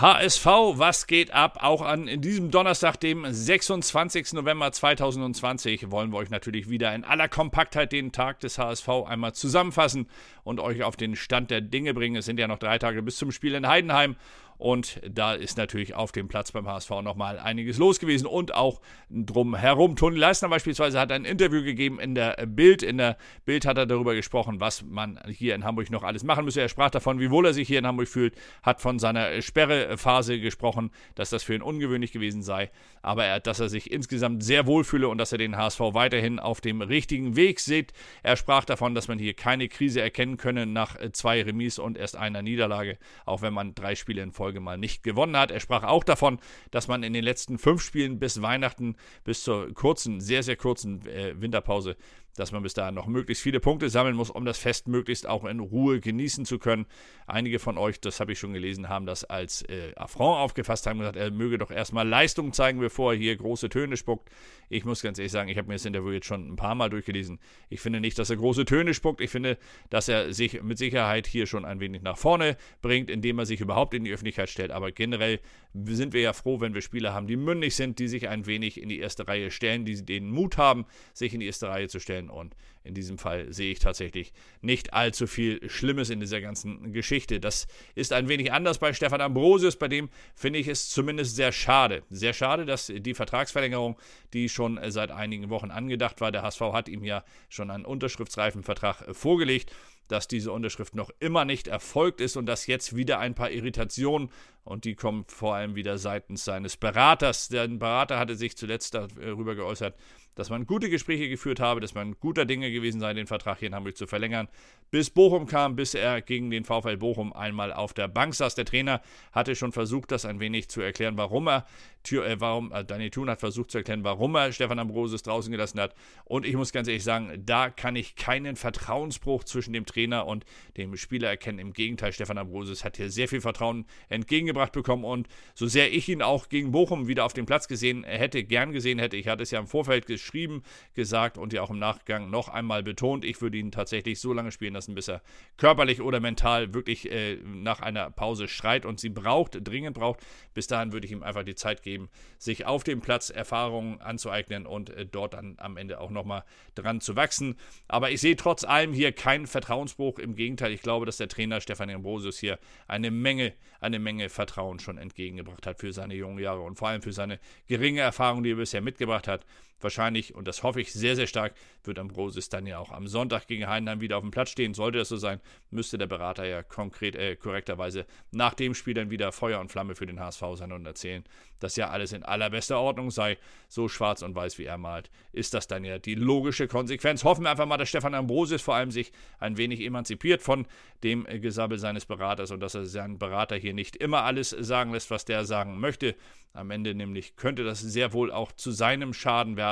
HSV, was geht ab? Auch an diesem Donnerstag, dem 26. November 2020, wollen wir euch natürlich wieder in aller Kompaktheit den Tag des HSV einmal zusammenfassen und euch auf den Stand der Dinge bringen. Es sind ja noch drei Tage bis zum Spiel in Heidenheim und da ist natürlich auf dem Platz beim HSV nochmal einiges los gewesen und auch drumherum. Toni Leisner beispielsweise hat ein Interview gegeben in der Bild. In der Bild hat er darüber gesprochen, was man hier in Hamburg noch alles machen müsse. Er sprach davon, wie wohl er sich hier in Hamburg fühlt, hat von seiner Sperrephase gesprochen, dass das für ihn ungewöhnlich gewesen sei, aber er, dass er sich insgesamt sehr wohl fühle und dass er den HSV weiterhin auf dem richtigen Weg sieht. Er sprach davon, dass man hier keine Krise erkennen könne nach zwei Remis und erst einer Niederlage, auch wenn man drei Spiele in Folge Folge mal nicht gewonnen hat. Er sprach auch davon, dass man in den letzten fünf Spielen bis Weihnachten, bis zur kurzen, sehr, sehr kurzen äh, Winterpause dass man bis dahin noch möglichst viele Punkte sammeln muss, um das Fest möglichst auch in Ruhe genießen zu können. Einige von euch, das habe ich schon gelesen, haben das als äh, Affront aufgefasst, haben gesagt, er möge doch erstmal Leistung zeigen, bevor er hier große Töne spuckt. Ich muss ganz ehrlich sagen, ich habe mir das Interview jetzt schon ein paar Mal durchgelesen. Ich finde nicht, dass er große Töne spuckt. Ich finde, dass er sich mit Sicherheit hier schon ein wenig nach vorne bringt, indem er sich überhaupt in die Öffentlichkeit stellt. Aber generell sind wir ja froh, wenn wir Spieler haben, die mündig sind, die sich ein wenig in die erste Reihe stellen, die den Mut haben, sich in die erste Reihe zu stellen und in diesem Fall sehe ich tatsächlich nicht allzu viel Schlimmes in dieser ganzen Geschichte. Das ist ein wenig anders bei Stefan Ambrosius, bei dem finde ich es zumindest sehr schade. Sehr schade, dass die Vertragsverlängerung, die schon seit einigen Wochen angedacht war, der HSV hat ihm ja schon einen unterschriftsreifen Vertrag vorgelegt, dass diese Unterschrift noch immer nicht erfolgt ist und dass jetzt wieder ein paar Irritationen und die kommen vor allem wieder seitens seines Beraters. Der Berater hatte sich zuletzt darüber geäußert, dass man gute Gespräche geführt habe, dass man guter Dinge gewesen sei, den Vertrag hier in Hamburg zu verlängern, bis Bochum kam, bis er gegen den VfL Bochum einmal auf der Bank saß. Der Trainer hatte schon versucht, das ein wenig zu erklären, warum er, äh, warum, äh, Daniel Thun hat versucht zu erklären, warum er Stefan Ambrosius draußen gelassen hat. Und ich muss ganz ehrlich sagen, da kann ich keinen Vertrauensbruch zwischen dem Trainer und dem Spieler erkennen. Im Gegenteil, Stefan Ambrosius hat hier sehr viel Vertrauen entgegengebracht bekommen und so sehr ich ihn auch gegen Bochum wieder auf dem Platz gesehen hätte, gern gesehen hätte, ich hatte es ja im Vorfeld geschrieben, geschrieben, gesagt und ja auch im Nachgang noch einmal betont. Ich würde ihn tatsächlich so lange spielen lassen, bis er körperlich oder mental wirklich äh, nach einer Pause schreit und sie braucht, dringend braucht. Bis dahin würde ich ihm einfach die Zeit geben, sich auf dem Platz Erfahrungen anzueignen und äh, dort dann am Ende auch nochmal dran zu wachsen. Aber ich sehe trotz allem hier keinen Vertrauensbruch. Im Gegenteil, ich glaube, dass der Trainer Stefan Ambrosius hier eine Menge, eine Menge Vertrauen schon entgegengebracht hat für seine jungen Jahre und vor allem für seine geringe Erfahrung, die er bisher mitgebracht hat. Wahrscheinlich, und das hoffe ich sehr, sehr stark, wird Ambrosis dann ja auch am Sonntag gegen Heidenheim wieder auf dem Platz stehen. Sollte das so sein, müsste der Berater ja konkret, äh, korrekterweise nach dem Spiel dann wieder Feuer und Flamme für den HSV sein und erzählen, dass ja alles in allerbester Ordnung sei. So schwarz und weiß wie er malt, ist das dann ja die logische Konsequenz. Hoffen wir einfach mal, dass Stefan Ambrosius vor allem sich ein wenig emanzipiert von dem Gesabbel seines Beraters und dass er seinen Berater hier nicht immer alles sagen lässt, was der sagen möchte. Am Ende nämlich könnte das sehr wohl auch zu seinem Schaden werden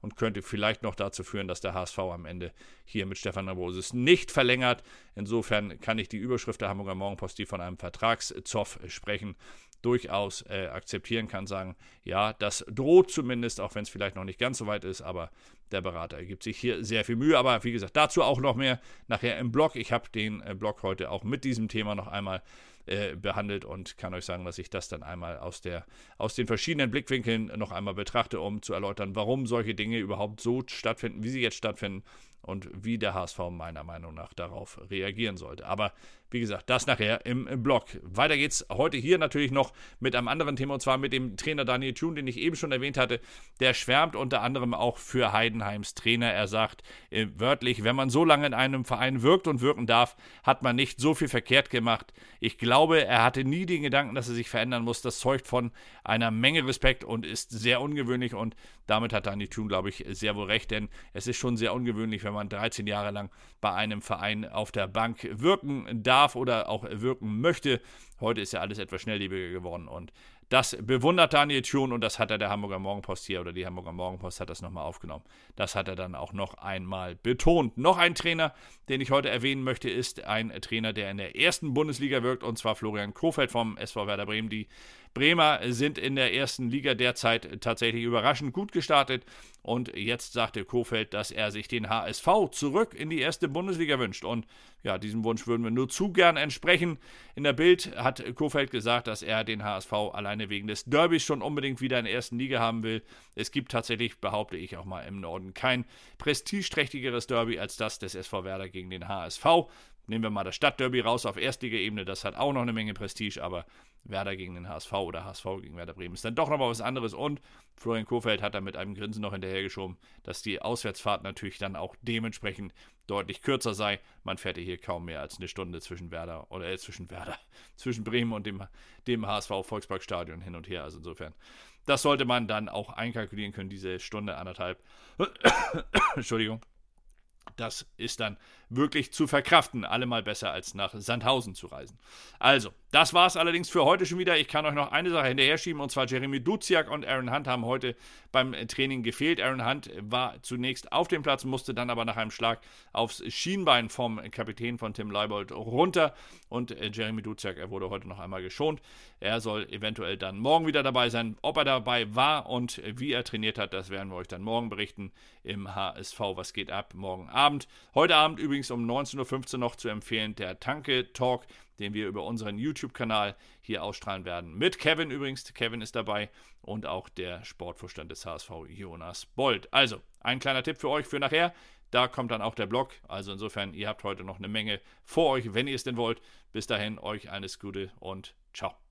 und könnte vielleicht noch dazu führen, dass der HSV am Ende hier mit Stefan Ambrosius nicht verlängert. Insofern kann ich die Überschrift der Hamburger Morgenpost, die von einem Vertragszoff sprechen, durchaus äh, akzeptieren kann, sagen, ja, das droht zumindest, auch wenn es vielleicht noch nicht ganz so weit ist, aber der Berater gibt sich hier sehr viel Mühe. Aber wie gesagt, dazu auch noch mehr nachher im Blog. Ich habe den äh, Blog heute auch mit diesem Thema noch einmal äh, behandelt und kann euch sagen, dass ich das dann einmal aus, der, aus den verschiedenen Blickwinkeln noch einmal betrachte, um zu erläutern, warum solche Dinge überhaupt so stattfinden, wie sie jetzt stattfinden und wie der HSV meiner Meinung nach darauf reagieren sollte. Aber wie gesagt, das nachher im, im Blog. Weiter geht's heute hier natürlich noch mit einem anderen Thema und zwar mit dem Trainer Daniel Thun, den ich eben schon erwähnt hatte. Der schwärmt unter anderem auch für Heidenheims Trainer. Er sagt äh, wörtlich, wenn man so lange in einem Verein wirkt und wirken darf, hat man nicht so viel verkehrt gemacht. Ich glaube, er hatte nie den Gedanken, dass er sich verändern muss. Das zeugt von einer Menge Respekt und ist sehr ungewöhnlich und damit hat Daniel Thun, glaube ich, sehr wohl recht, denn es ist schon sehr ungewöhnlich, wenn man 13 Jahre lang bei einem Verein auf der Bank wirken darf darf oder auch wirken möchte. Heute ist ja alles etwas schnelllebiger geworden und das bewundert Daniel schon und das hat er der Hamburger Morgenpost hier oder die Hamburger Morgenpost hat das nochmal aufgenommen. Das hat er dann auch noch einmal betont. Noch ein Trainer, den ich heute erwähnen möchte, ist ein Trainer, der in der ersten Bundesliga wirkt und zwar Florian Kofeld vom SV Werder Bremen. Die Bremer sind in der ersten Liga derzeit tatsächlich überraschend gut gestartet. Und jetzt sagte Kofeld, dass er sich den HSV zurück in die erste Bundesliga wünscht. Und ja, diesem Wunsch würden wir nur zu gern entsprechen. In der Bild hat Kofeld gesagt, dass er den HSV alleine wegen des Derbys schon unbedingt wieder in der ersten Liga haben will. Es gibt tatsächlich, behaupte ich auch mal im Norden, kein prestigeträchtigeres Derby als das des SV Werder gegen den HSV. Nehmen wir mal das Stadtderby raus auf Erstliga-Ebene, das hat auch noch eine Menge Prestige, aber Werder gegen den HSV oder HSV gegen Werder Bremen ist dann doch nochmal was anderes. Und Florian Kofeld hat da mit einem Grinsen noch hinterhergeschoben, dass die Auswärtsfahrt natürlich dann auch dementsprechend deutlich kürzer sei. Man fährt hier kaum mehr als eine Stunde zwischen Werder oder äh, zwischen Werder, zwischen Bremen und dem, dem HSV Volksparkstadion hin und her. Also insofern, das sollte man dann auch einkalkulieren können, diese Stunde, anderthalb. Entschuldigung. Das ist dann wirklich zu verkraften. Allemal besser als nach Sandhausen zu reisen. Also, das war es allerdings für heute schon wieder. Ich kann euch noch eine Sache hinterher schieben und zwar Jeremy Duziak und Aaron Hunt haben heute beim Training gefehlt. Aaron Hunt war zunächst auf dem Platz, musste dann aber nach einem Schlag aufs Schienbein vom Kapitän von Tim Leibold runter und äh, Jeremy Duziak, er wurde heute noch einmal geschont. Er soll eventuell dann morgen wieder dabei sein. Ob er dabei war und wie er trainiert hat, das werden wir euch dann morgen berichten im HSV. Was geht ab morgen Abend? Heute Abend übrigens um 19.15 Uhr noch zu empfehlen der Tanke Talk den wir über unseren YouTube-Kanal hier ausstrahlen werden. Mit Kevin übrigens. Kevin ist dabei und auch der Sportvorstand des HSV, Jonas Bold. Also, ein kleiner Tipp für euch für nachher. Da kommt dann auch der Blog. Also insofern, ihr habt heute noch eine Menge vor euch, wenn ihr es denn wollt. Bis dahin, euch alles Gute und ciao.